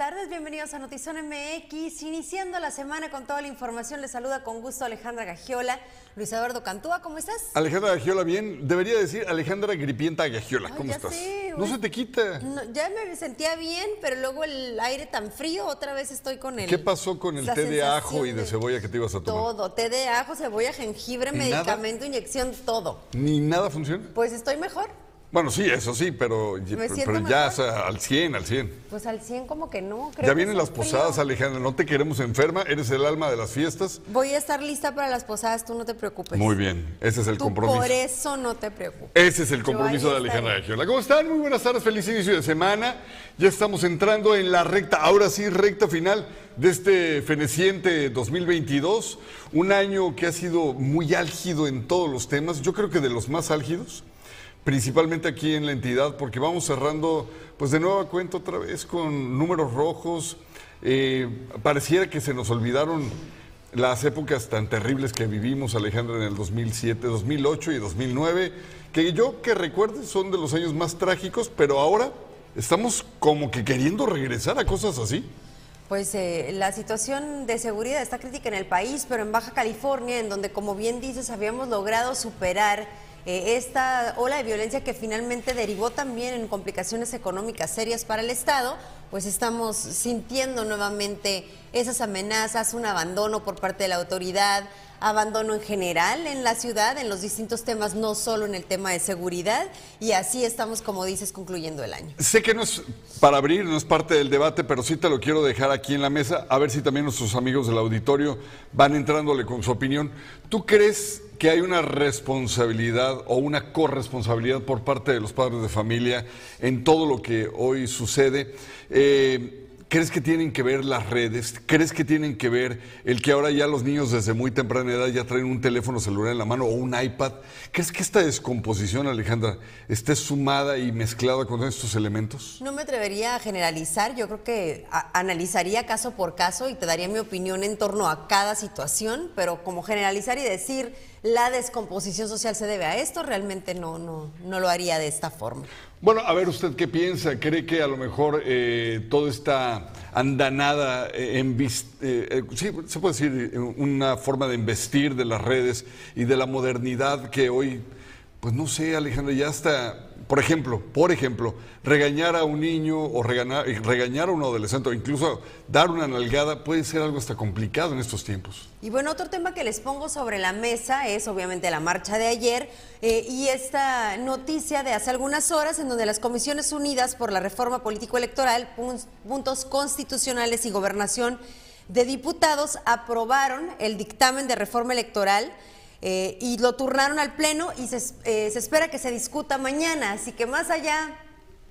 tardes, bienvenidos a Notizón MX. Iniciando la semana con toda la información, les saluda con gusto Alejandra Gagiola. Luis Eduardo Cantúa, ¿cómo estás? Alejandra Gagiola, bien. Debería decir Alejandra Gripienta Gagiola, ¿cómo estás? sé, no se te quita. No, ya me sentía bien, pero luego el aire tan frío, otra vez estoy con el. ¿Qué pasó con el té de ajo y de cebolla que te ibas a tomar? Todo, té de ajo, cebolla, jengibre, medicamento, inyección, todo. ¿Ni nada funciona? Pues estoy mejor. Bueno, sí, eso sí, pero, pero ya al 100, al 100. Pues al 100 como que no. creo Ya que vienen las posadas, frío. Alejandra. No te queremos enferma, eres el alma de las fiestas. Voy a estar lista para las posadas, tú no te preocupes. Muy bien, ese es el Tú compromiso. por eso no te preocupes. Ese es el compromiso de Alejandra. Gagiola. ¿Cómo están? Muy buenas tardes, feliz inicio de semana. Ya estamos entrando en la recta, ahora sí, recta final de este feneciente 2022. Un año que ha sido muy álgido en todos los temas, yo creo que de los más álgidos, principalmente aquí en la entidad, porque vamos cerrando, pues de nueva cuenta otra vez con números rojos. Eh, pareciera que se nos olvidaron las épocas tan terribles que vivimos, Alejandra, en el 2007, 2008 y 2009, que yo que recuerde son de los años más trágicos, pero ahora estamos como que queriendo regresar a cosas así. Pues eh, la situación de seguridad está crítica en el país, pero en Baja California, en donde, como bien dices, habíamos logrado superar eh, esta ola de violencia que finalmente derivó también en complicaciones económicas serias para el Estado, pues estamos sintiendo nuevamente esas amenazas, un abandono por parte de la autoridad, abandono en general en la ciudad, en los distintos temas, no solo en el tema de seguridad, y así estamos, como dices, concluyendo el año. Sé que no es para abrir, no es parte del debate, pero sí te lo quiero dejar aquí en la mesa, a ver si también nuestros amigos del auditorio van entrándole con su opinión. ¿Tú crees que hay una responsabilidad o una corresponsabilidad por parte de los padres de familia en todo lo que hoy sucede? Eh, ¿Crees que tienen que ver las redes? ¿Crees que tienen que ver el que ahora ya los niños desde muy temprana edad ya traen un teléfono celular en la mano o un iPad? ¿Crees que esta descomposición, Alejandra, esté sumada y mezclada con estos elementos? No me atrevería a generalizar, yo creo que analizaría caso por caso y te daría mi opinión en torno a cada situación, pero como generalizar y decir la descomposición social se debe a esto, realmente no, no, no lo haría de esta forma. Bueno, a ver usted qué piensa. ¿Cree que a lo mejor eh, toda esta andanada eh, en eh, eh, sí, se puede decir eh, una forma de investir de las redes y de la modernidad que hoy, pues no sé, Alejandra, ya está, por ejemplo, por ejemplo, regañar a un niño o regañar, regañar a un adolescente o incluso dar una nalgada puede ser algo hasta complicado en estos tiempos. Y bueno, otro tema que les pongo sobre la mesa es obviamente la marcha de ayer eh, y esta noticia de hace algunas horas en donde las Comisiones Unidas por la Reforma Político-Electoral, pun- puntos constitucionales y gobernación de diputados aprobaron el dictamen de reforma electoral eh, y lo turnaron al Pleno y se, eh, se espera que se discuta mañana. Así que más allá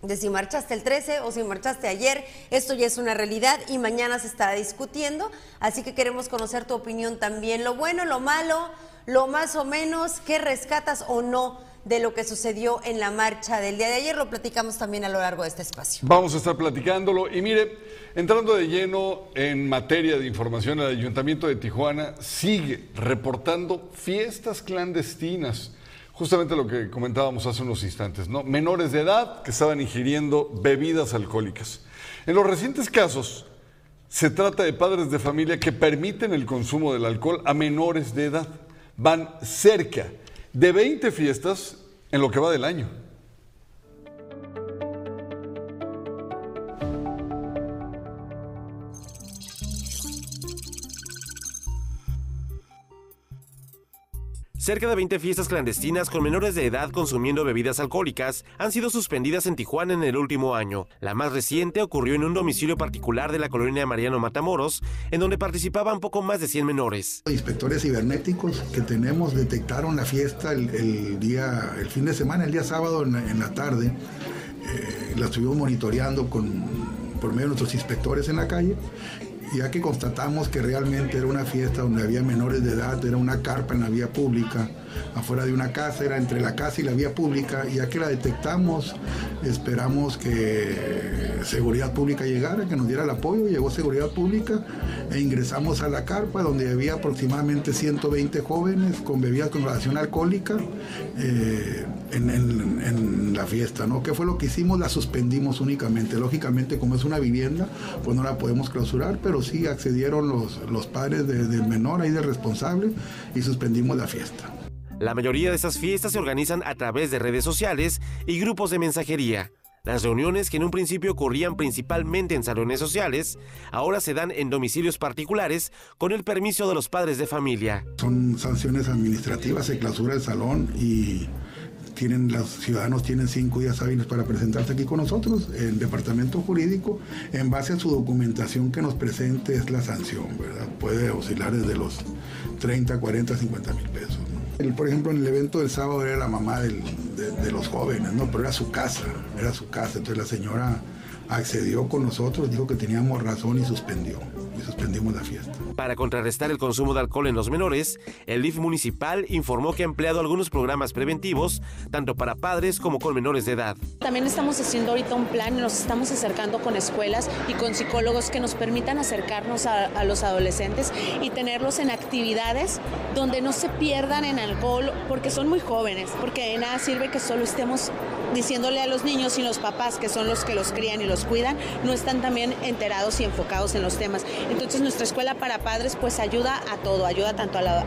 de si marchaste el 13 o si marchaste ayer, esto ya es una realidad y mañana se estará discutiendo, así que queremos conocer tu opinión también, lo bueno, lo malo, lo más o menos, qué rescatas o no de lo que sucedió en la marcha del día de ayer, lo platicamos también a lo largo de este espacio. Vamos a estar platicándolo. Y mire, entrando de lleno en materia de información, el Ayuntamiento de Tijuana sigue reportando fiestas clandestinas. Justamente lo que comentábamos hace unos instantes, ¿no? Menores de edad que estaban ingiriendo bebidas alcohólicas. En los recientes casos, se trata de padres de familia que permiten el consumo del alcohol a menores de edad. Van cerca de 20 fiestas en lo que va del año. Cerca de 20 fiestas clandestinas con menores de edad consumiendo bebidas alcohólicas han sido suspendidas en Tijuana en el último año. La más reciente ocurrió en un domicilio particular de la colonia Mariano Matamoros, en donde participaban poco más de 100 menores. Inspectores cibernéticos que tenemos detectaron la fiesta el, día, el fin de semana, el día sábado en la, la tarde. Eh, la estuvimos monitoreando con, por medio de nuestros inspectores en la calle ya que constatamos que realmente era una fiesta donde había menores de edad, era una carpa en la vía pública, afuera de una casa, era entre la casa y la vía pública, y ya que la detectamos, esperamos que Seguridad Pública llegara, que nos diera el apoyo, llegó Seguridad Pública e ingresamos a la carpa donde había aproximadamente 120 jóvenes con bebidas con relación alcohólica eh, en, la fiesta, ¿no? ¿Qué fue lo que hicimos? La suspendimos únicamente. Lógicamente, como es una vivienda, pues no la podemos clausurar, pero sí accedieron los, los padres del menor ahí del responsable y suspendimos la fiesta. La mayoría de esas fiestas se organizan a través de redes sociales y grupos de mensajería. Las reuniones que en un principio ocurrían principalmente en salones sociales, ahora se dan en domicilios particulares con el permiso de los padres de familia. Son sanciones administrativas, se clausura el salón y tienen, los ciudadanos tienen cinco días hábiles para presentarse aquí con nosotros, el departamento jurídico, en base a su documentación que nos presente es la sanción, ¿verdad? Puede oscilar desde los 30, 40, 50 mil pesos por ejemplo, en el evento del sábado era la mamá de, de, los jóvenes, ¿no? Pero era su casa, era su casa. Entonces la señora accedió con nosotros, dijo que teníamos razón y suspendió. Y suspendimos la fiesta. Para contrarrestar el consumo de alcohol en los menores, el DIF municipal informó que ha empleado algunos programas preventivos, tanto para padres como con menores de edad. También estamos haciendo ahorita un plan y nos estamos acercando con escuelas y con psicólogos que nos permitan acercarnos a, a los adolescentes y tenerlos en actividades donde no se pierdan en alcohol porque son muy jóvenes, porque de nada sirve que solo estemos diciéndole a los niños y los papás, que son los que los crían y los cuidan, no están también enterados y enfocados en los temas. Entonces nuestra escuela para padres pues ayuda a todo, ayuda tanto a la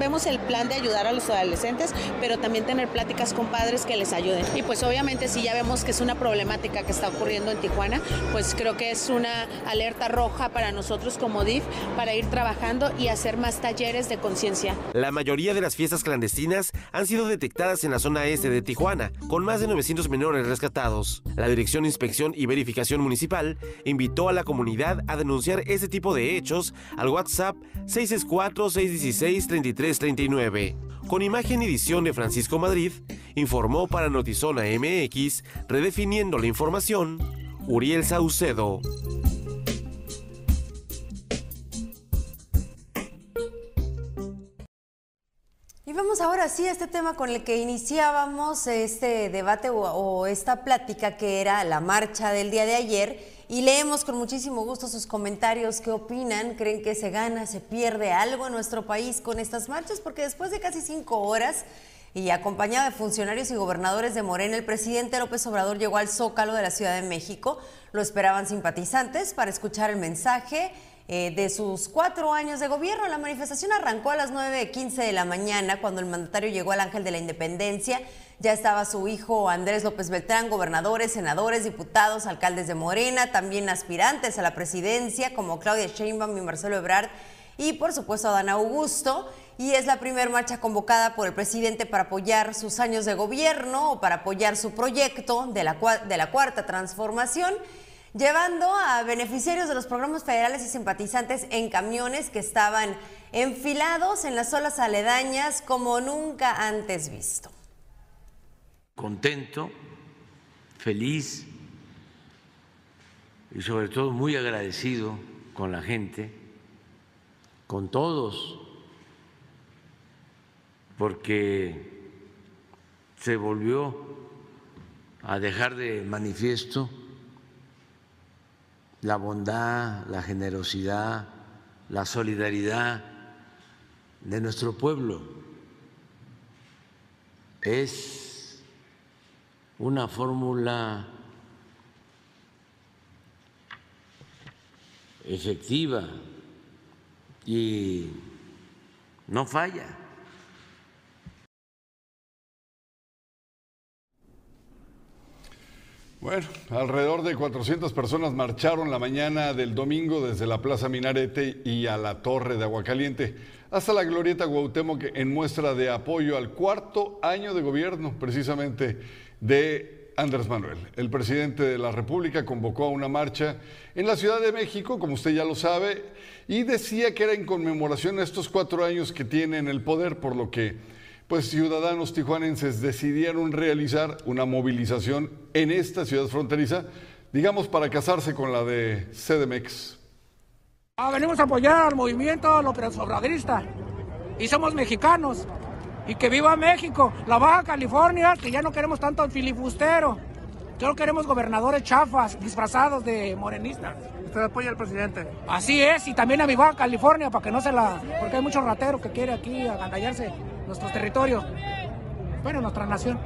vemos el plan de ayudar a los adolescentes, pero también tener pláticas con padres que les ayuden. Y pues obviamente si ya vemos que es una problemática que está ocurriendo en Tijuana, pues creo que es una alerta roja para nosotros como DIF para ir trabajando y hacer más talleres de conciencia. La mayoría de las fiestas clandestinas han sido detectadas en la zona este de Tijuana, con más de 900 menores rescatados. La Dirección Inspección y Verificación Municipal invitó a la comunidad a denunciar este tipo de hechos al WhatsApp 664 616 33 39 Con imagen y edición de Francisco Madrid, informó para Notizona MX, redefiniendo la información, Uriel Saucedo. Y vamos ahora sí a este tema con el que iniciábamos este debate o esta plática que era la marcha del día de ayer y leemos con muchísimo gusto sus comentarios. ¿Qué opinan? ¿Creen que se gana, se pierde algo en nuestro país con estas marchas? Porque después de casi cinco horas y acompañado de funcionarios y gobernadores de Morena, el presidente López Obrador llegó al Zócalo de la Ciudad de México. Lo esperaban simpatizantes para escuchar el mensaje eh, de sus cuatro años de gobierno. La manifestación arrancó a las 9.15 de la mañana cuando el mandatario llegó al Ángel de la Independencia. Ya estaba su hijo Andrés López Beltrán, gobernadores, senadores, diputados, alcaldes de Morena, también aspirantes a la presidencia como Claudia Sheinbaum y Marcelo Ebrard y por supuesto Adán Augusto. Y es la primera marcha convocada por el presidente para apoyar sus años de gobierno o para apoyar su proyecto de la, de la cuarta transformación llevando a beneficiarios de los programas federales y simpatizantes en camiones que estaban enfilados en las olas aledañas como nunca antes visto. Contento, feliz y sobre todo muy agradecido con la gente, con todos, porque se volvió a dejar de manifiesto la bondad, la generosidad, la solidaridad de nuestro pueblo. Es una fórmula efectiva y no falla. Bueno, alrededor de 400 personas marcharon la mañana del domingo desde la Plaza Minarete y a la Torre de Aguacaliente hasta la Glorieta Guautemoc en muestra de apoyo al cuarto año de gobierno precisamente de Andrés Manuel. El presidente de la República convocó a una marcha en la Ciudad de México, como usted ya lo sabe, y decía que era en conmemoración a estos cuatro años que tiene en el poder, por lo que pues ciudadanos tijuanenses decidieron realizar una movilización en esta ciudad fronteriza, digamos para casarse con la de CDMX. Ah, venimos a apoyar al movimiento López Obradorista y somos mexicanos. Y que viva México, la Baja California, que ya no queremos tanto filibustero. Solo queremos gobernadores chafas, disfrazados de morenistas. ¿Usted apoya al presidente? Así es, y también a mi Baja California, para que no se la... Porque hay muchos rateros que quieren aquí agandallarse nuestros territorios. Bueno, nuestra nación.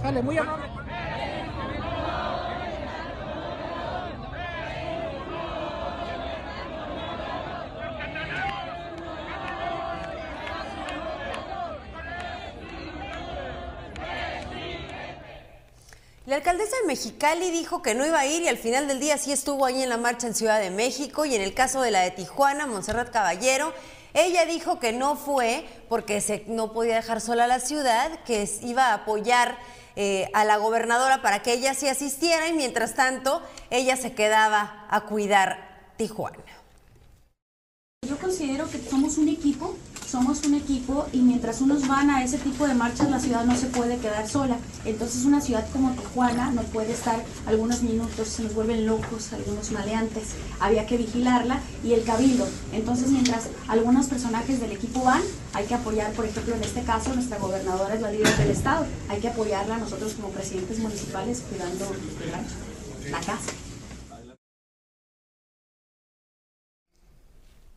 Sale muy amable. La alcaldesa de Mexicali dijo que no iba a ir y al final del día sí estuvo ahí en la marcha en Ciudad de México y en el caso de la de Tijuana, Montserrat Caballero, ella dijo que no fue porque se, no podía dejar sola la ciudad, que iba a apoyar eh, a la gobernadora para que ella sí asistiera y mientras tanto ella se quedaba a cuidar Tijuana. Yo considero que somos un equipo somos un equipo y mientras unos van a ese tipo de marchas, la ciudad no se puede quedar sola. Entonces una ciudad como Tijuana no puede estar algunos minutos, se nos vuelven locos, algunos maleantes. Había que vigilarla y el cabildo. Entonces mientras algunos personajes del equipo van, hay que apoyar, por ejemplo, en este caso, nuestra gobernadora es la líder del Estado. Hay que apoyarla nosotros como presidentes municipales cuidando la casa.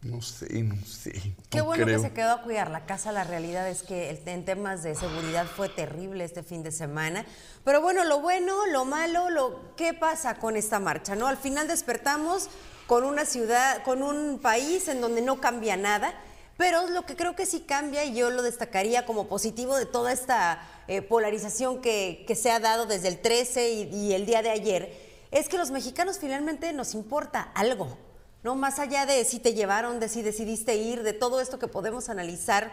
No sé, no sé. Qué bueno que se quedó a cuidar la casa. La realidad es que en temas de seguridad fue terrible este fin de semana. Pero bueno, lo bueno, lo malo, lo ¿qué pasa con esta marcha? ¿No? Al final despertamos con una ciudad, con un país en donde no cambia nada. Pero lo que creo que sí cambia, y yo lo destacaría como positivo de toda esta eh, polarización que, se ha dado desde el 13 y, y el día de ayer, es que los mexicanos finalmente nos importa algo. ¿No? Más allá de si te llevaron, de si decidiste ir, de todo esto que podemos analizar,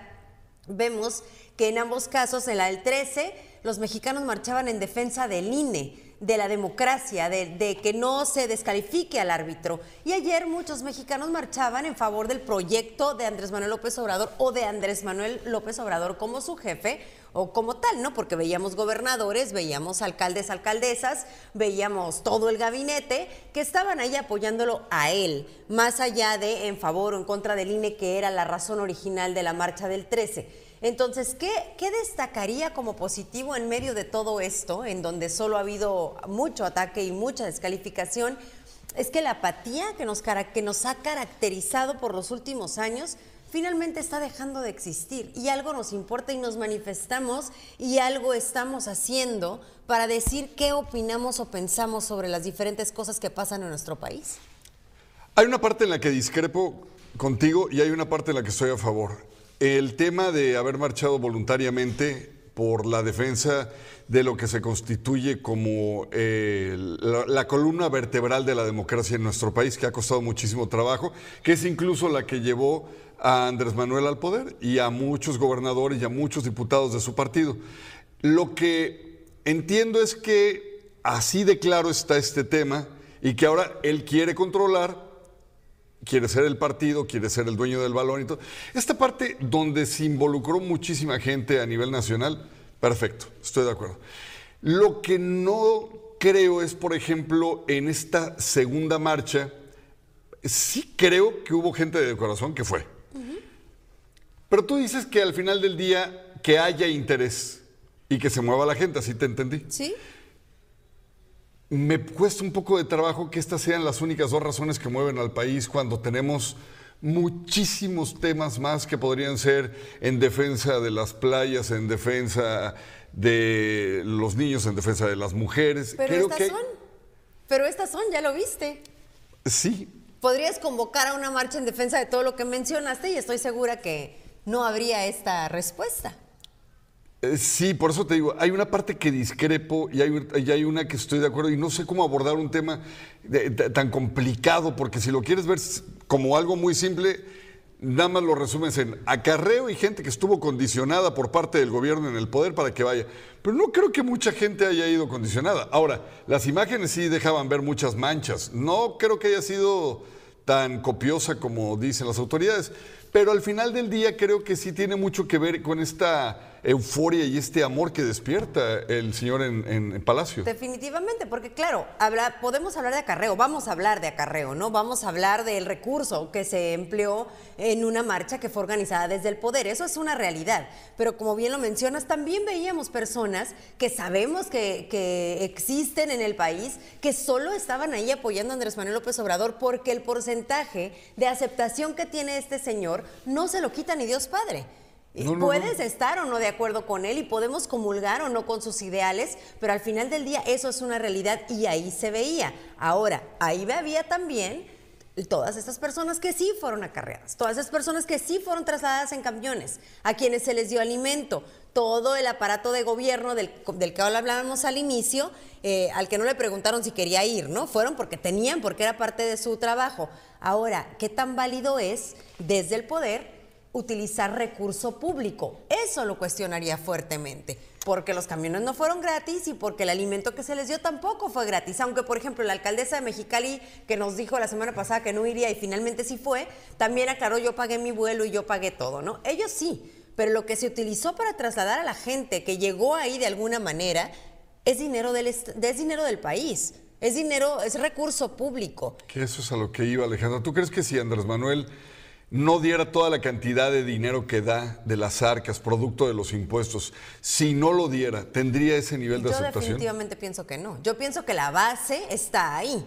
vemos que en ambos casos, en la del 13, los mexicanos marchaban en defensa del INE, de la democracia, de, de, que no se descalifique al árbitro. Y ayer muchos mexicanos marchaban en favor del proyecto de Andrés Manuel López Obrador o de Andrés Manuel López Obrador como su jefe o como tal, ¿no? Porque veíamos gobernadores, veíamos alcaldes, alcaldesas, veíamos todo el gabinete que estaban ahí apoyándolo a él, más allá de en favor o en contra del INE, que era la razón original de la marcha del 13. Entonces, ¿qué, ¿qué, destacaría como positivo en medio de todo esto, en donde solo ha habido mucho ataque y mucha descalificación? Es que la apatía que nos, que nos ha caracterizado por los últimos años finalmente está dejando de existir y algo nos importa y nos manifestamos y algo estamos haciendo para decir qué opinamos o pensamos sobre las diferentes cosas que pasan en nuestro país. Hay una parte en la que discrepo contigo y hay una parte en la que estoy a favor. El tema de haber marchado voluntariamente por la defensa de lo que se constituye como eh, la, la, columna vertebral de la democracia en nuestro país, que ha costado muchísimo trabajo, que es incluso la que llevó a Andrés Manuel al poder y a muchos gobernadores y a muchos diputados de su partido. Lo que entiendo es que así de claro está este tema y que ahora él quiere controlar, quiere ser el partido, quiere ser el dueño del balón y todo. Esta parte donde se involucró muchísima gente a nivel nacional, perfecto, estoy de acuerdo. Lo que no creo es, por ejemplo, en esta segunda marcha, sí creo que hubo gente de corazón que fue. Pero tú dices que al final del día que haya interés y que se mueva la gente, así te entendí. Sí. Me cuesta un poco de trabajo que estas sean las únicas dos razones que mueven al país cuando tenemos muchísimos temas más que podrían ser en defensa de las playas, en defensa de los niños, en defensa de las mujeres. Pero estas son. Pero estas son, ya lo viste. Sí. Podrías convocar a una marcha en defensa de todo lo que mencionaste y estoy segura que no habría esta respuesta. Eh, sí, por eso te digo, hay una parte que discrepo y hay, hay una que estoy de acuerdo y no sé cómo abordar un tema tan complicado, porque si lo quieres ver como algo muy simple, nada más lo resumes en acarreo y gente que estuvo condicionada por parte del gobierno en el poder para que vaya. Pero no creo que mucha gente haya ido condicionada. Ahora, las imágenes sí dejaban ver muchas manchas. No creo que haya sido tan copiosa como dicen las autoridades. pero al final del día creo que sí tiene mucho que ver con esta euforia y este amor que despierta el señor en, Palacio. Definitivamente, porque claro, habla, podemos hablar de acarreo, vamos a hablar de acarreo, ¿no? Vamos a hablar del recurso que se empleó en una marcha que fue organizada desde el poder, eso es una realidad. Pero como bien lo mencionas, también veíamos personas que sabemos que, que existen en el país, que solo estaban ahí apoyando a Andrés Manuel López Obrador porque el porcentaje de aceptación que tiene este señor no se lo quita ni Dios Padre. Puedes estar o no de acuerdo con él y podemos comulgar o no con sus ideales, pero al final del día eso es una realidad y ahí se veía. Ahora, ahí había también todas estas personas que sí fueron acarreadas, todas esas personas que sí fueron trasladadas en camiones, a quienes se les dio alimento, todo el aparato de gobierno del, que hablábamos al inicio, eh, al que no le preguntaron si quería ir, ¿no? Fueron porque tenían, porque era parte de su trabajo. Ahora, ¿qué tan válido es desde el poder? Utilizar recurso público. Eso lo cuestionaría fuertemente, porque los camiones no fueron gratis y porque el alimento que se les dio tampoco fue gratis. Aunque, por ejemplo, la alcaldesa de Mexicali, que nos dijo la semana pasada que no iría y finalmente sí fue, también aclaró, yo pagué mi vuelo y yo pagué todo, ¿no? Ellos sí, pero lo que se utilizó para trasladar a la gente que llegó ahí de alguna manera es dinero del, es dinero del país. Es dinero, es recurso público. Que eso es a lo que iba Alejandro. ¿Tú crees que si Andrés Manuel no diera toda la cantidad de dinero que da de las arcas, producto de los impuestos, si no lo diera, ¿tendría ese nivel de aceptación? Yo definitivamente pienso que no. Yo pienso que la base está ahí,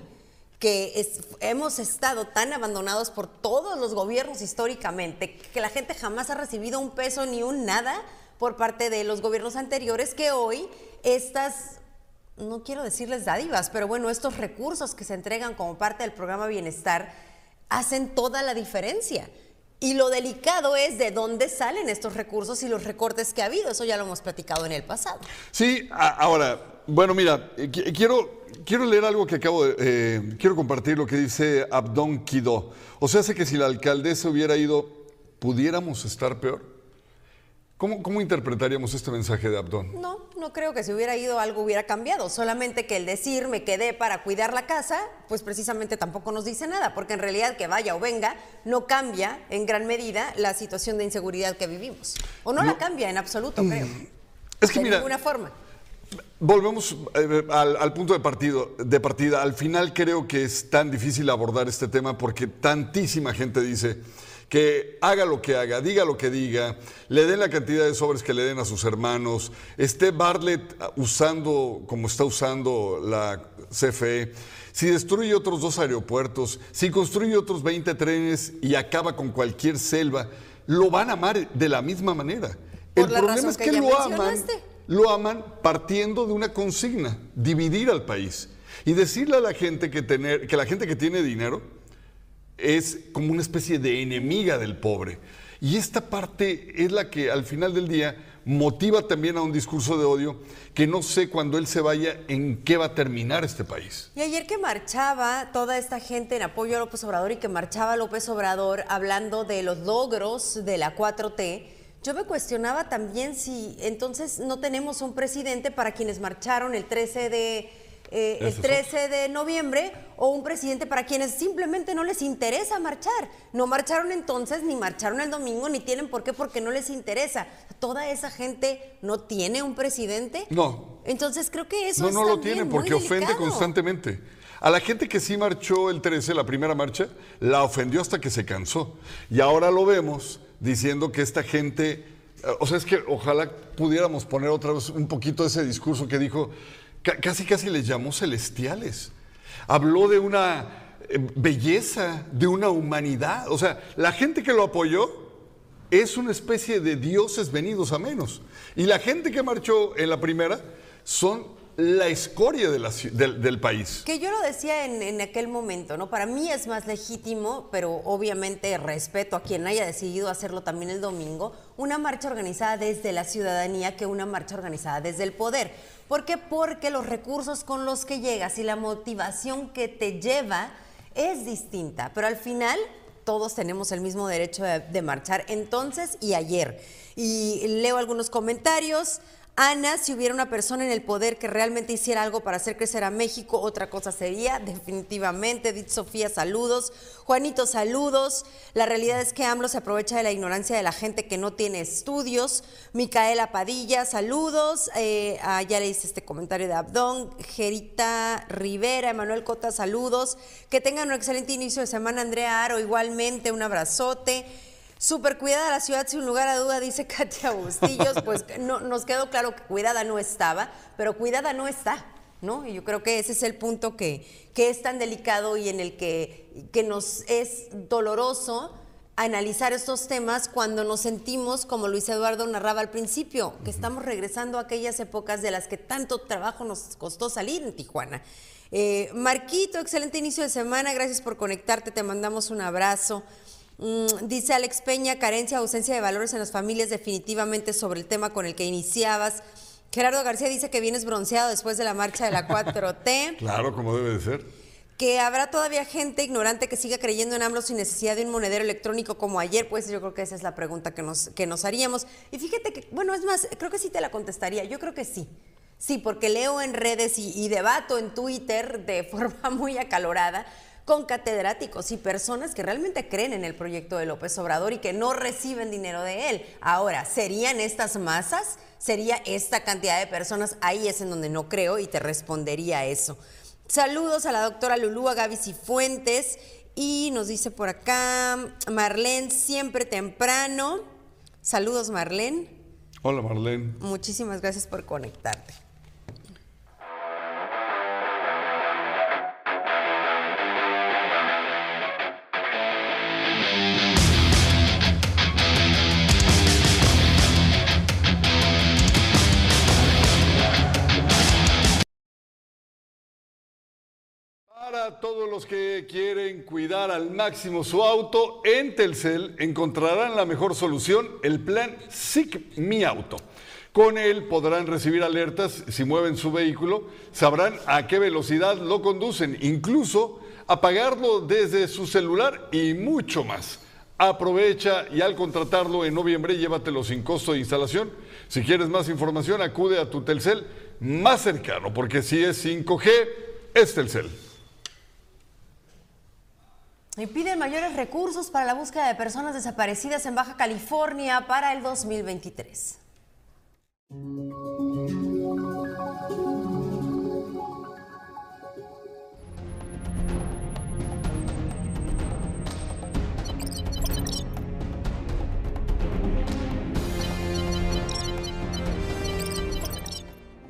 que hemos estado tan abandonados por todos los gobiernos históricamente, que la gente jamás ha recibido un peso ni un nada por parte de los gobiernos anteriores, que hoy estas no quiero decirles dádivas, pero bueno, estos recursos que se entregan como parte del programa Bienestar, hacen toda la diferencia. Y lo delicado es de dónde salen estos recursos y los recortes que ha habido. Eso ya lo hemos platicado en el pasado. Sí, ahora, bueno, mira, eh, quiero, quiero leer algo que acabo de... Eh, quiero compartir lo que dice Abdón Kido. O sea, hace que si la alcaldesa hubiera ido, ¿pudiéramos estar peor? ¿Cómo, interpretaríamos este mensaje de Abdón? No, no creo que si hubiera ido algo hubiera cambiado. Solamente que el decir me quedé para cuidar la casa, pues precisamente tampoco nos dice nada, porque en realidad que vaya o venga no cambia en gran medida la situación de inseguridad que vivimos. O no, la cambia en absoluto, creo. Es que de ninguna forma. Volvemos eh, al, al, punto de, partido, de partida. Al final creo que es tan difícil abordar este tema porque tantísima gente dice que haga lo que haga, diga lo que diga, le den la cantidad de sobres que le den a sus hermanos, esté Bartlett usando como está usando la CFE, si destruye otros dos aeropuertos, si construye otros 20 trenes y acaba con cualquier selva, lo van a amar de la misma manera. El problema es que, lo aman, lo aman partiendo de una consigna, dividir al país. Y decirle a la gente que, tener, que la gente que tiene dinero es como una especie de enemiga del pobre. Y esta parte es la que al final del día motiva también a un discurso de odio que no sé cuando él se vaya en qué va a terminar este país. Y ayer que marchaba toda esta gente en apoyo a López Obrador y que marchaba López Obrador hablando de los logros de la 4T, yo me cuestionaba también si entonces no tenemos un presidente para quienes marcharon el 13 de eh, el 13 de noviembre o un presidente para quienes simplemente no les interesa marchar. No marcharon entonces, ni marcharon el domingo, ni tienen por qué, porque no les interesa. Toda esa gente no tiene un presidente. No. Entonces creo que eso no, no lo tienen porque ofende constantemente. A la gente que sí marchó el 13, la primera marcha, la ofendió hasta que se cansó. Y ahora lo vemos diciendo que esta gente, o sea, es que ojalá pudiéramos poner otra vez un poquito ese discurso que dijo, casi casi les llamó celestiales. Habló de una eh, belleza, de una humanidad. O sea, la gente que lo apoyó es una especie de dioses venidos a menos. Y la gente que marchó en la primera son la escoria del, país. Que yo lo decía en, en, aquel momento, ¿no? Para mí es más legítimo, pero obviamente respeto a quien haya decidido hacerlo también el domingo, una marcha organizada desde la ciudadanía que una marcha organizada desde el poder. ¿Por qué? Porque los recursos con los que llegas y la motivación que te lleva es distinta, pero al final todos tenemos el mismo derecho de, marchar entonces y ayer. Y leo algunos comentarios. Ana, si hubiera una persona en el poder que realmente hiciera algo para hacer crecer a México, otra cosa sería, definitivamente. Edith Sofía, saludos. Juanito, saludos. La realidad es que AMLO se aprovecha de la ignorancia de la gente que no tiene estudios. Micaela Padilla, saludos. Eh, ah, ya le hice este comentario de Abdón. Gerita Rivera, Emanuel Cota, saludos. Que tengan un excelente inicio de semana, Andrea Aro, igualmente, un abrazote. Súper cuidada la ciudad, sin lugar a duda, dice Katia Bustillos. Pues no, nos quedó claro que cuidada no estaba, pero cuidada no está, ¿no? Y yo creo que ese es el punto que, que es tan delicado y en el que, que nos es doloroso analizar estos temas cuando nos sentimos, como Luis Eduardo narraba al principio, que estamos regresando a aquellas épocas de las que tanto trabajo nos costó salir en Tijuana. Eh, Marquito, excelente inicio de semana, gracias por conectarte, te mandamos un abrazo. Mm, dice Alex Peña, carencia, ausencia de valores en las familias, definitivamente sobre el tema con el que iniciabas. Gerardo García dice que vienes bronceado después de la marcha de la 4T. claro, como debe de ser. Que habrá todavía gente ignorante que siga creyendo en AMLO sin necesidad de un monedero electrónico como ayer, pues yo creo que esa es la pregunta que nos, que nos haríamos. Y fíjate que, bueno, es más, creo que sí te la contestaría, yo creo que sí. Sí, porque leo en redes y, y debato en Twitter de forma muy acalorada con catedráticos y personas que realmente creen en el proyecto de López Obrador y que no reciben dinero de él. Ahora, ¿serían estas masas? ¿Sería esta cantidad de personas? Ahí es en donde no creo y te respondería eso. Saludos a la doctora Lulú, Gaby Cifuentes y nos dice por acá Marlene, siempre temprano. Saludos Marlene. Hola Marlene. Muchísimas gracias por conectarte. Todos los que quieren cuidar al máximo su auto, en Telcel encontrarán la mejor solución, el plan SIC Mi Auto. Con él podrán recibir alertas si mueven su vehículo, sabrán a qué velocidad lo conducen, incluso apagarlo desde su celular y mucho más. Aprovecha y al contratarlo en noviembre llévatelo sin costo de instalación. Si quieres más información acude a tu Telcel más cercano, porque si es 5G, es Telcel. Y piden mayores recursos para la búsqueda de personas desaparecidas en Baja California para el 2023.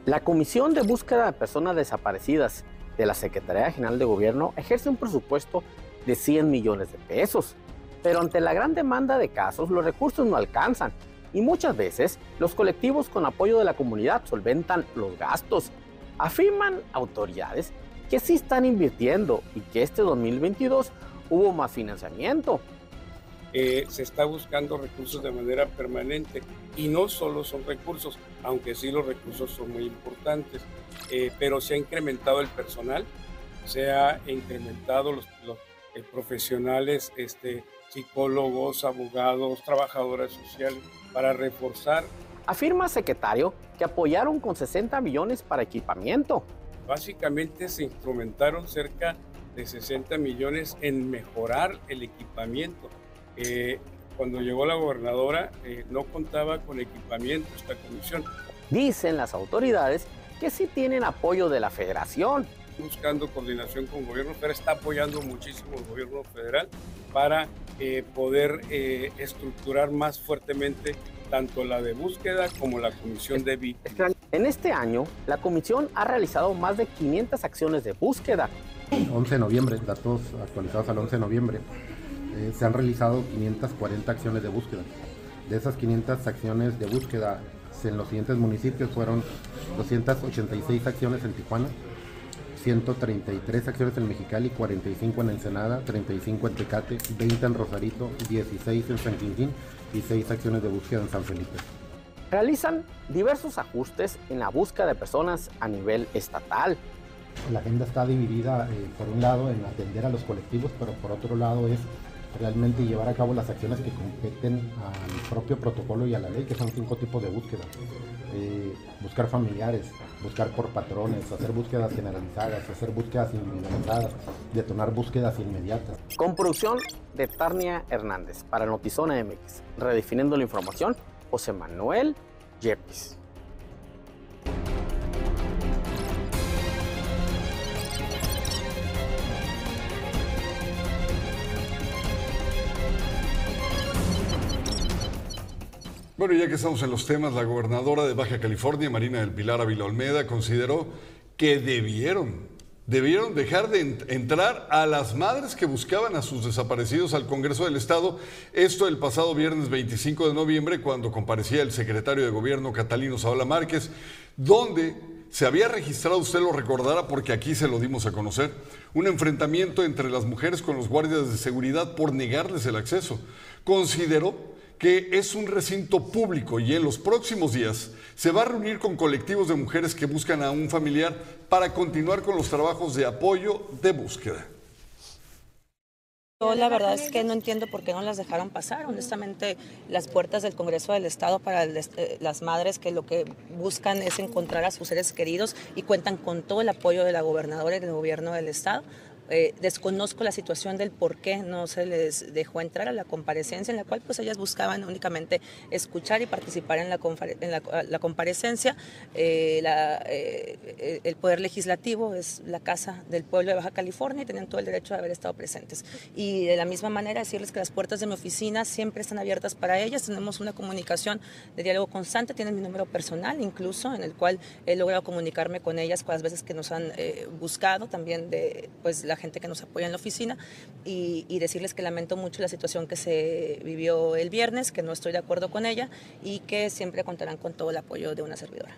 La Comisión de Búsqueda de Personas Desaparecidas de la Secretaría General de Gobierno ejerce un presupuesto de 100 millones de pesos. Pero ante la gran demanda de casos, los recursos no alcanzan y muchas veces los colectivos con apoyo de la comunidad solventan los gastos. Afirman autoridades que sí están invirtiendo y que este 2022 hubo más financiamiento. Eh, se está buscando recursos de manera permanente y no solo son recursos, aunque sí los recursos son muy importantes, eh, pero se ha incrementado el personal, se ha incrementado los, los eh, profesionales, este, psicólogos, abogados, trabajadoras sociales, para reforzar. Afirma secretario que apoyaron con 60 millones para equipamiento. Básicamente se instrumentaron cerca de 60 millones en mejorar el equipamiento. Eh, cuando llegó la gobernadora eh, no contaba con equipamiento esta comisión. Dicen las autoridades que sí tienen apoyo de la federación, buscando coordinación con el gobierno federal, está apoyando muchísimo el gobierno federal para eh, poder eh, estructurar más fuertemente tanto la de búsqueda como la comisión de víctimas. En este año, la comisión ha realizado más de 500 acciones de búsqueda. 11 de noviembre, datos actualizados al 11 de noviembre, eh, se han realizado 540 acciones de búsqueda. De esas 500 acciones de búsqueda, en los siguientes municipios fueron 286 acciones en Tijuana, 133 acciones en Mexicali, 45 en Ensenada, 35 en Tecate, 20 en Rosarito, 16 en San Quintín y 6 acciones de búsqueda en San Felipe. Realizan diversos ajustes en la búsqueda de personas a nivel estatal. La agenda está dividida, eh, por un lado, en atender a los colectivos, pero por otro lado es realmente llevar a cabo las acciones que competen al propio protocolo y a la ley, que son cinco tipos de búsqueda. Eh, buscar familiares, buscar por patrones, hacer búsquedas generalizadas, hacer búsquedas individualizadas, detonar búsquedas inmediatas. Con producción de Tarnia Hernández para Notizona MX, redefiniendo la información, José Manuel Yepis. Bueno, ya que estamos en los temas, la gobernadora de Baja California, Marina del Pilar Ávila Olmeda, consideró que debieron, debieron dejar de entrar a las madres que buscaban a sus desaparecidos al Congreso del Estado. Esto el pasado viernes 25 de noviembre, cuando comparecía el secretario de Gobierno Catalino Saola Márquez, donde se había registrado, usted lo recordará porque aquí se lo dimos a conocer, un enfrentamiento entre las mujeres con los guardias de seguridad por negarles el acceso. Consideró que es un recinto público y en los próximos días se va a reunir con colectivos de mujeres que buscan a un familiar para continuar con los trabajos de apoyo de búsqueda. Yo la verdad es que no entiendo por qué no las dejaron pasar. Honestamente, las puertas del Congreso del Estado para eh, las madres que lo que buscan es encontrar a sus seres queridos y cuentan con todo el apoyo de la gobernadora y del gobierno del Estado. Eh, desconozco la situación del por qué no se les dejó entrar a la comparecencia, en la cual pues ellas buscaban únicamente escuchar y participar en la, la, comparecencia. Eh, eh, el Poder Legislativo es la casa del pueblo de Baja California y tenían todo el derecho de haber estado presentes. Y de la misma manera decirles que las puertas de mi oficina siempre están abiertas para ellas, tenemos una comunicación de diálogo constante, tienen mi número personal incluso, en el cual he logrado comunicarme con ellas las veces que nos han buscado, también de pues la gente que nos apoya en la oficina y, decirles que lamento mucho la situación que se vivió el viernes, que no estoy de acuerdo con ella y que siempre contarán con todo el apoyo de una servidora.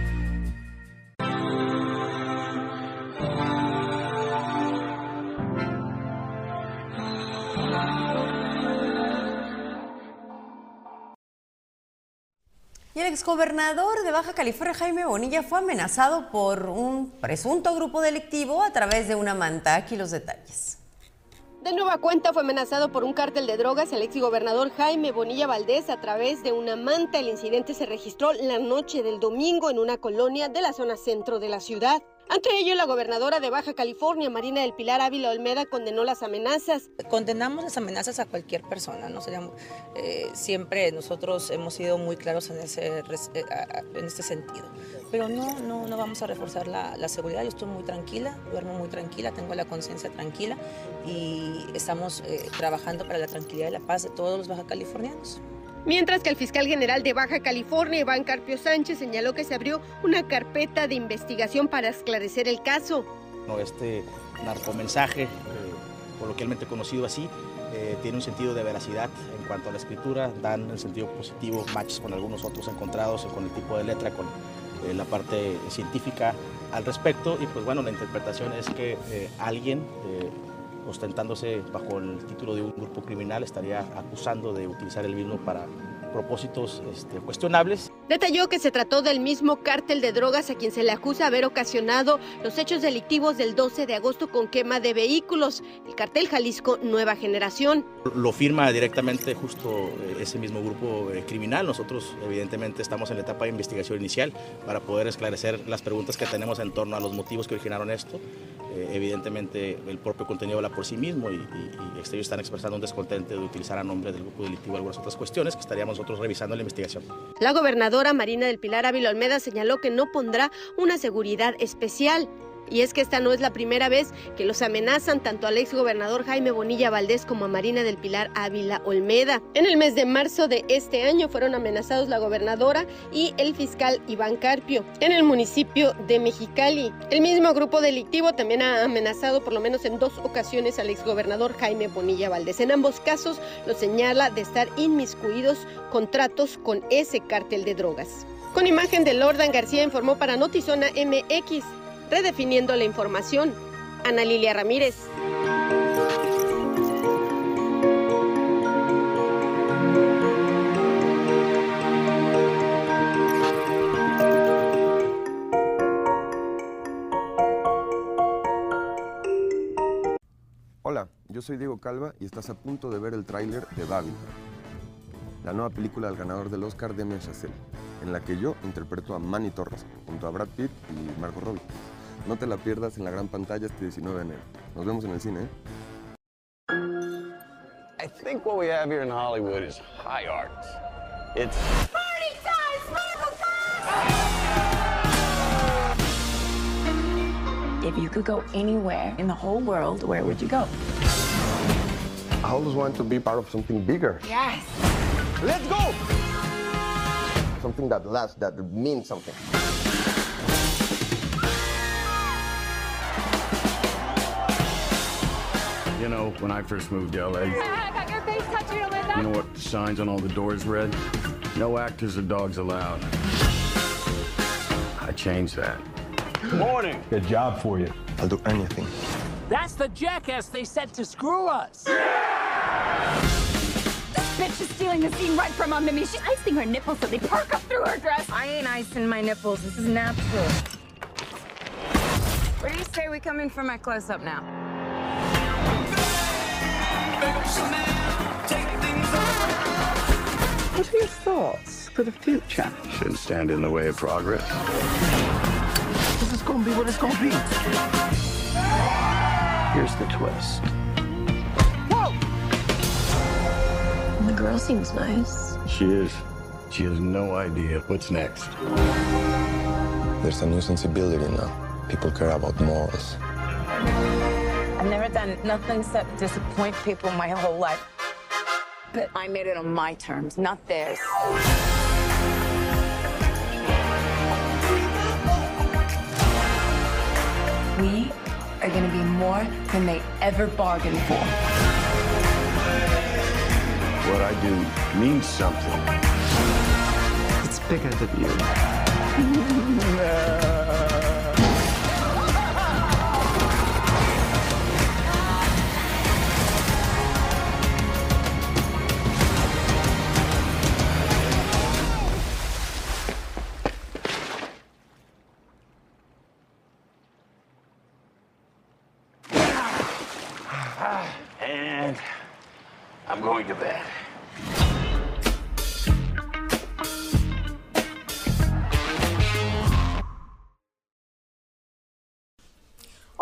El exgobernador de Baja California, Jaime Bonilla, fue amenazado por un presunto grupo delictivo a través de una manta. Aquí los detalles. De nueva cuenta fue amenazado por un cártel de drogas el exgobernador Jaime Bonilla Valdés a través de una manta. El incidente se registró la noche del domingo en una colonia de la zona centro de la ciudad. Ante ello, la gobernadora de Baja California, Marina del Pilar Ávila Olmeda, condenó las amenazas. Condenamos las amenazas a cualquier persona, ¿no? Eh, siempre nosotros hemos sido muy claros en, ese, eh, este sentido. Pero no, no, no vamos a reforzar la, la seguridad. Yo estoy muy tranquila, duermo muy tranquila, tengo la conciencia tranquila y estamos eh, trabajando para la tranquilidad y la paz de todos los baja californianos. Mientras que el fiscal general de Baja California, Iván Carpio Sánchez, señaló que se abrió una carpeta de investigación para esclarecer el caso. Este narcomensaje, eh, coloquialmente conocido así, eh, tiene un sentido de veracidad en cuanto a la escritura, dan en sentido positivo matches con algunos otros encontrados, con el tipo de letra, con eh, la parte científica al respecto. Y pues bueno, la interpretación es que alguien ostentándose bajo el título de un grupo criminal, estaría acusando de utilizar el mismo para propósitos este, cuestionables. Detalló que se trató del mismo cártel de drogas a quien se le acusa haber ocasionado los hechos delictivos del 12 de agosto con quema de vehículos, el cartel Jalisco Nueva Generación. Lo firma directamente justo eh, ese mismo grupo eh, criminal. Nosotros evidentemente estamos en la etapa de investigación inicial para poder esclarecer las preguntas que tenemos en torno a los motivos que originaron esto. Eh, evidentemente el propio contenido habla por sí mismo y, y, ellos están expresando un descontento de utilizar a nombre del grupo delictivo algunas otras cuestiones que estaríamos nosotros revisando la investigación. La gobernadora Marina del Pilar Ávila Olmeda señaló que no pondrá una seguridad especial. Y es que esta no es la primera vez que los amenazan tanto al ex gobernador Jaime Bonilla Valdés como a Marina del Pilar Ávila Olmeda. En el mes de marzo de este año fueron amenazados la gobernadora y el fiscal Iván Carpio en el municipio de Mexicali. El mismo grupo delictivo también ha amenazado por lo menos en dos ocasiones al ex gobernador Jaime Bonilla Valdés. En ambos casos lo señala de estar inmiscuidos contratos con ese cártel de drogas. Con imagen de Lordan García informó para Notizona MX, redefiniendo la información. Ana Lilia Ramírez. Hola, yo soy Diego Calva y estás a punto de ver el tráiler de Babylon, la nueva película del ganador del Oscar Damien Chazelle, en la que yo interpreto a Manny Torres junto a Brad Pitt y Margot Robbie. No te la pierdas en la gran pantalla este 19 de enero. Nos vemos en el cine. ¿eh? I think what we have here in Hollywood is high art. It's If you could go anywhere in the whole world, where would you go? I always want to be part of something bigger, Yes. Let's go! something that lasts, that means something. You know, when I first moved to LA, I got your face tattooed on my back. you know what the signs on all the doors read? No actors or dogs allowed. I changed that. Good Morning. Good job for you. I'll do anything. That's the jackass they sent to screw us. This bitch is stealing the scene right from under me. She's icing her nipples so they perk up through her dress. I ain't icing my nipples. This is natural. Where do you say we come in for my close up now? What are your thoughts for the future? Shouldn't stand in the way of progress. This is gonna be what it's gonna be. Here's the twist. Whoa! The girl seems nice. She is. She has no idea what's next. There's a new sensibility now. People care about morals. I've never done nothing except disappoint people my whole life. But I made it on my terms, not theirs. We are gonna be more than they ever bargained for. What I do means something. It's bigger than you.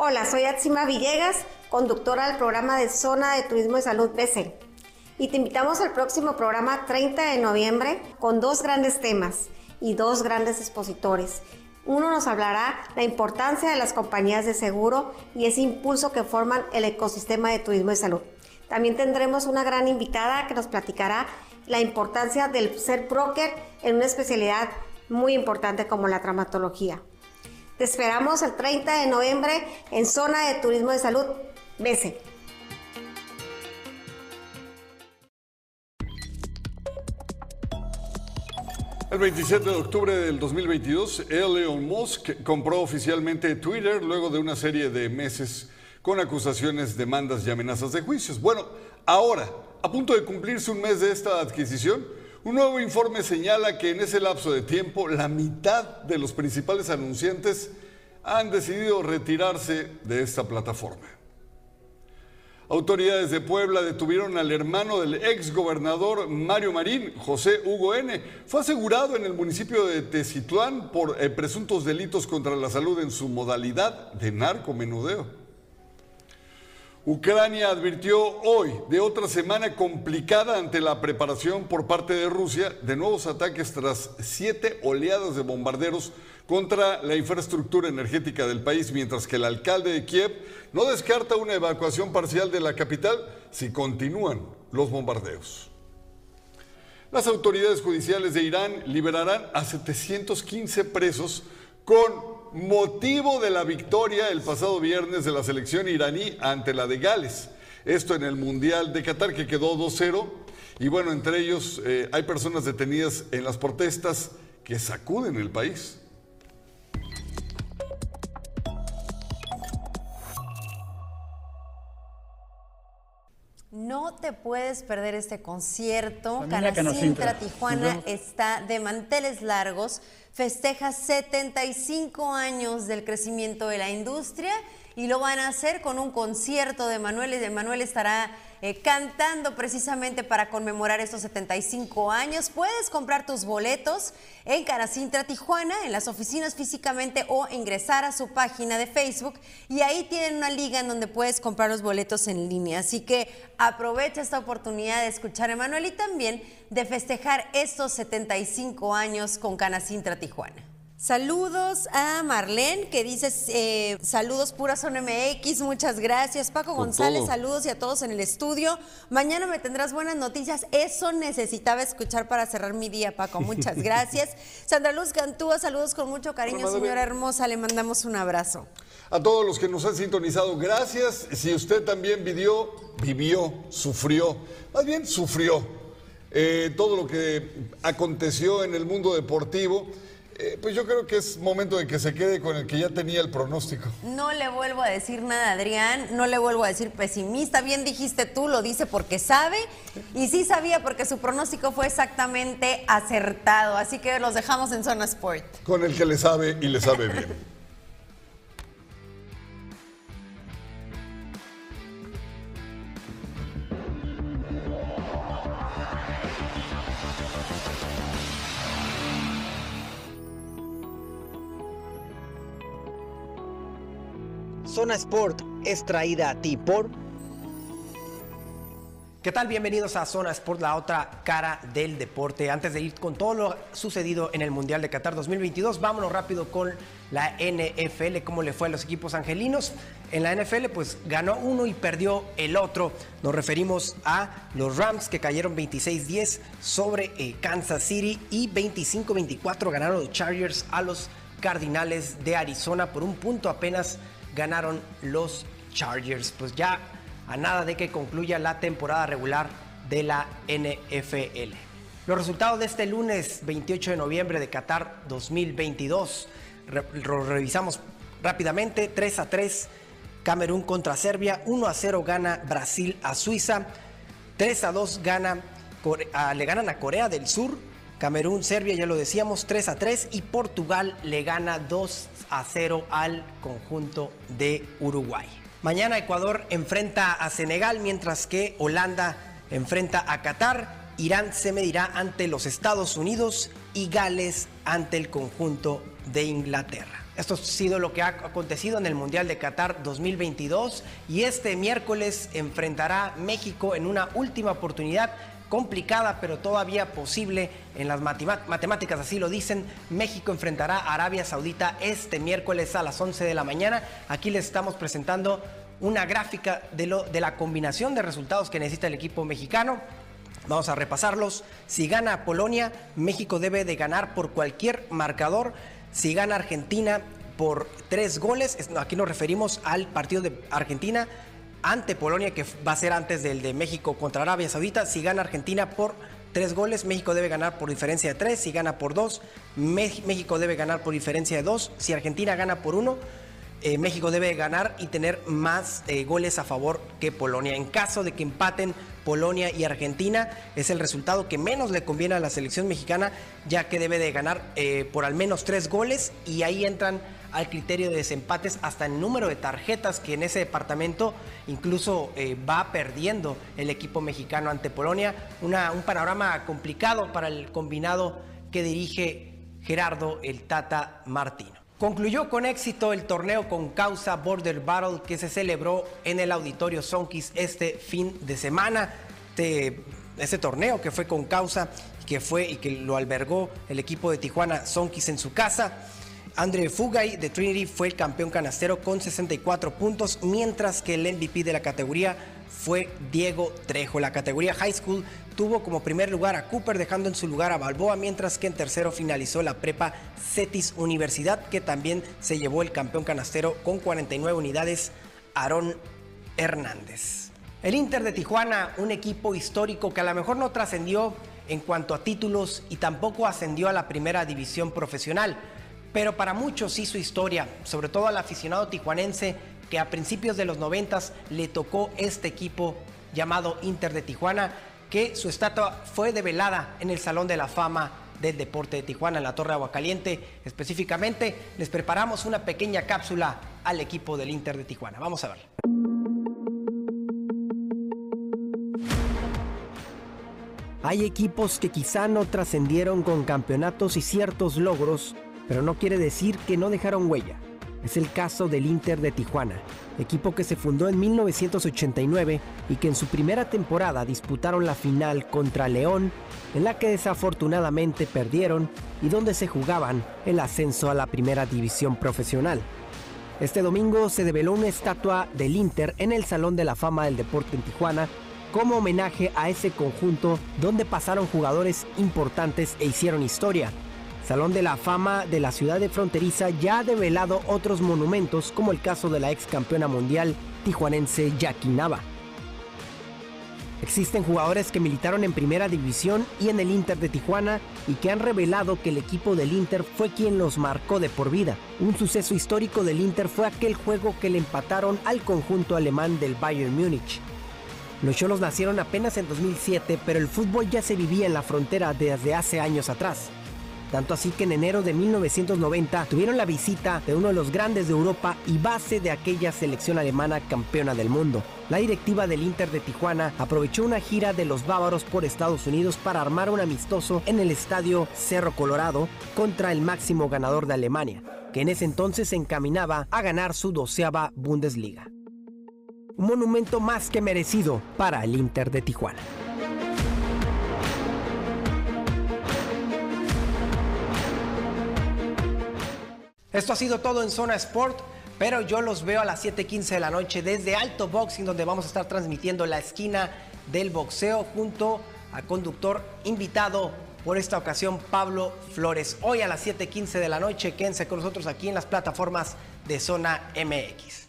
Hola, soy Atsima Villegas, conductora del programa de Zona de Turismo y Salud BC. Y te invitamos al próximo programa 30 de noviembre con dos grandes temas y dos grandes expositores. Uno nos hablará la importancia de las compañías de seguro y ese impulso que forman el ecosistema de turismo y salud. También tendremos una gran invitada que nos platicará la importancia del ser broker en una especialidad muy importante como la traumatología. Te esperamos el 30 de noviembre en Zona de Turismo de Salud. Bese. El 27 de octubre del 2022, Elon Musk compró oficialmente Twitter luego de una serie de meses con acusaciones, demandas y amenazas de juicios. Bueno, ahora, a punto de cumplirse un mes de esta adquisición, un nuevo informe señala que en ese lapso de tiempo la mitad de los principales anunciantes han decidido retirarse de esta plataforma. Autoridades de Puebla detuvieron al hermano del ex gobernador Mario Marín, José Hugo N. Fue asegurado en el municipio de Tecitlán por eh, presuntos delitos contra la salud en su modalidad de narcomenudeo. Ucrania advirtió hoy de otra semana complicada ante la preparación por parte de Rusia de nuevos ataques tras siete oleadas de bombarderos contra la infraestructura energética del país, mientras que el alcalde de Kiev no descarta una evacuación parcial de la capital si continúan los bombardeos. Las autoridades judiciales de Irán liberarán a 715 presos con motivo de la victoria el pasado viernes de la selección iraní ante la de Gales. Esto en el Mundial de Qatar que quedó 2-0. Y bueno, entre ellos eh, hay personas detenidas en las protestas que sacuden el país. No te puedes perder este concierto. Canacintra Canacintra. Tijuana está de manteles largos, festeja 75 años del crecimiento de la industria y lo van a hacer con un concierto de Manuel. De Manuel estará eh, cantando precisamente para conmemorar estos 75 años. Puedes comprar tus boletos en Canacintra Tijuana, en las oficinas físicamente o ingresar a su página de Facebook y ahí tienen una liga en donde puedes comprar los boletos en línea. Así que aprovecha esta oportunidad de escuchar a Emanuel y también de festejar estos 75 años con Canacintra Tijuana. Saludos a Marlene, que dice eh, saludos pura Son MX, muchas gracias. Paco Con González, todo. saludos y a todos en el estudio. Mañana me tendrás buenas noticias. Eso necesitaba escuchar para cerrar mi día, Paco. Muchas gracias. Sandra Luz Cantúa, saludos con mucho cariño, Hola, señora hermosa. Le mandamos un abrazo. A todos los que nos han sintonizado, gracias. Si usted también vivió, vivió, sufrió, más bien sufrió eh, todo lo que aconteció en el mundo deportivo, eh, pues yo creo que es momento de que se quede con el que ya tenía el pronóstico. No le vuelvo a decir nada, Adrián. No le vuelvo a decir pesimista. Bien dijiste tú, lo dice porque sabe. Y sí sabía porque su pronóstico fue exactamente acertado. Así que los dejamos en Zona Sport. Con el que le sabe y le sabe bien. Zona Sport es traída a ti por ¿Qué tal? Bienvenidos a Zona Sport, la otra cara del deporte. Antes de ir con todo lo sucedido en el Mundial de Qatar 2022, vámonos rápido con la NFL, cómo le fue a los equipos angelinos. En la NFL, pues ganó uno y perdió el otro. Nos referimos a los Rams que cayeron 26-10 sobre eh, Kansas City y 25-24 ganaron los Chargers a los Cardinales de Arizona. Por un punto apenas ganaron los Chargers. Pues ya a nada de que concluya la temporada regular de la NFL. Los resultados de este lunes 28 de noviembre de Qatar 2022 re- revisamos rápidamente. 3 a 3 Camerún contra Serbia, 1 a 0 gana Brasil a Suiza, 3 a 2 gana, ah, le ganan a Corea del Sur, Camerún, Serbia, ya lo decíamos, 3 a 3 y Portugal le gana 2 a 0 al conjunto de Uruguay. Mañana Ecuador enfrenta a Senegal, mientras que Holanda enfrenta a Qatar. Irán se medirá ante los Estados Unidos y Gales ante el conjunto de Inglaterra. Esto ha sido lo que ha acontecido en el Mundial de Qatar 2022 y este miércoles enfrentará México en una última oportunidad complicada pero todavía posible en las matemáticas, así lo dicen. México enfrentará a Arabia Saudita este miércoles a las 11 de la mañana. Aquí les estamos presentando una gráfica de, lo, de la combinación de resultados que necesita el equipo mexicano. Vamos a repasarlos. Si gana Polonia, México debe de ganar por cualquier marcador. Si gana Argentina por tres goles, aquí nos referimos al partido de Argentina ante Polonia, que va a ser antes del de México contra Arabia Saudita. Si gana Argentina por tres goles, México debe ganar por diferencia de tres. Si gana por dos, México debe ganar por diferencia de dos. Si Argentina gana por uno, eh, México debe ganar y tener más eh, goles a favor que Polonia. En caso de que empaten Polonia y Argentina, es el resultado que menos le conviene a la selección mexicana, ya que debe de ganar eh, por al menos tres goles y ahí entran al criterio de desempates hasta el número de tarjetas que en ese departamento incluso eh, va perdiendo el equipo mexicano ante Polonia. Una- un panorama complicado para el combinado que dirige Gerardo el Tata Martino. Concluyó con éxito el torneo con causa Border Battle que se celebró en el Auditorio Sonkis este fin de semana. Este, torneo que fue con causa, que fue y que lo albergó el equipo de Tijuana Sonkis en su casa. Andre Fugay de Trinity fue el campeón canastero con 64 puntos, mientras que el MVP de la categoría fue Diego Trejo. La categoría High School tuvo como primer lugar a Cooper, dejando en su lugar a Balboa, mientras que en tercero finalizó la prepa Cetis Universidad, que también se llevó el campeón canastero con 49 unidades, Aarón Hernández. El Inter de Tijuana, un equipo histórico que a lo mejor no trascendió en cuanto a títulos y tampoco ascendió a la primera división profesional. Pero para muchos hizo historia, sobre todo al aficionado tijuanense que a principios de los noventas le tocó este equipo llamado Inter de Tijuana, que su estatua fue develada en el Salón de la Fama del Deporte de Tijuana, en la Torre Aguacaliente. Específicamente, les preparamos una pequeña cápsula al equipo del Inter de Tijuana. Vamos a ver. Hay equipos que quizá no trascendieron con campeonatos y ciertos logros, pero no quiere decir que no dejaron huella. Es el caso del Inter de Tijuana, equipo que se fundó en 1989 y que en su primera temporada disputaron la final contra León, en la que desafortunadamente perdieron y donde se jugaban el ascenso a la primera división profesional. Este domingo se develó una estatua del Inter en el Salón de la Fama del Deporte en Tijuana como homenaje a ese conjunto donde pasaron jugadores importantes e hicieron historia. Salón de la Fama de la ciudad de fronteriza ya ha develado otros monumentos como el caso de la ex campeona mundial tijuanense Jackie Nava. Existen jugadores que militaron en primera división y en el Inter de Tijuana y que han revelado que el equipo del Inter fue quien los marcó de por vida. Un suceso histórico del Inter fue aquel juego que le empataron al conjunto alemán del Bayern Múnich. Los Cholos nacieron apenas en 2007, pero el fútbol ya se vivía en la frontera desde hace años atrás. Tanto así que en enero de 1990 tuvieron la visita de uno de los grandes de Europa y base de aquella selección alemana campeona del mundo. La directiva del Inter de Tijuana aprovechó una gira de los bávaros por Estados Unidos para armar un amistoso en el estadio Cerro Colorado contra el máximo ganador de Alemania, que en ese entonces se encaminaba a ganar su doceava Bundesliga un monumento más que merecido para el Inter de Tijuana. Esto ha sido todo en Zona Sport, pero yo los veo a las 7:15 de la noche desde Alto Boxing, donde vamos a estar transmitiendo la esquina del boxeo junto al conductor invitado por esta ocasión, Pablo Flores. Hoy a las 7:15 de la noche, quédense con nosotros aquí en las plataformas de Zona MX.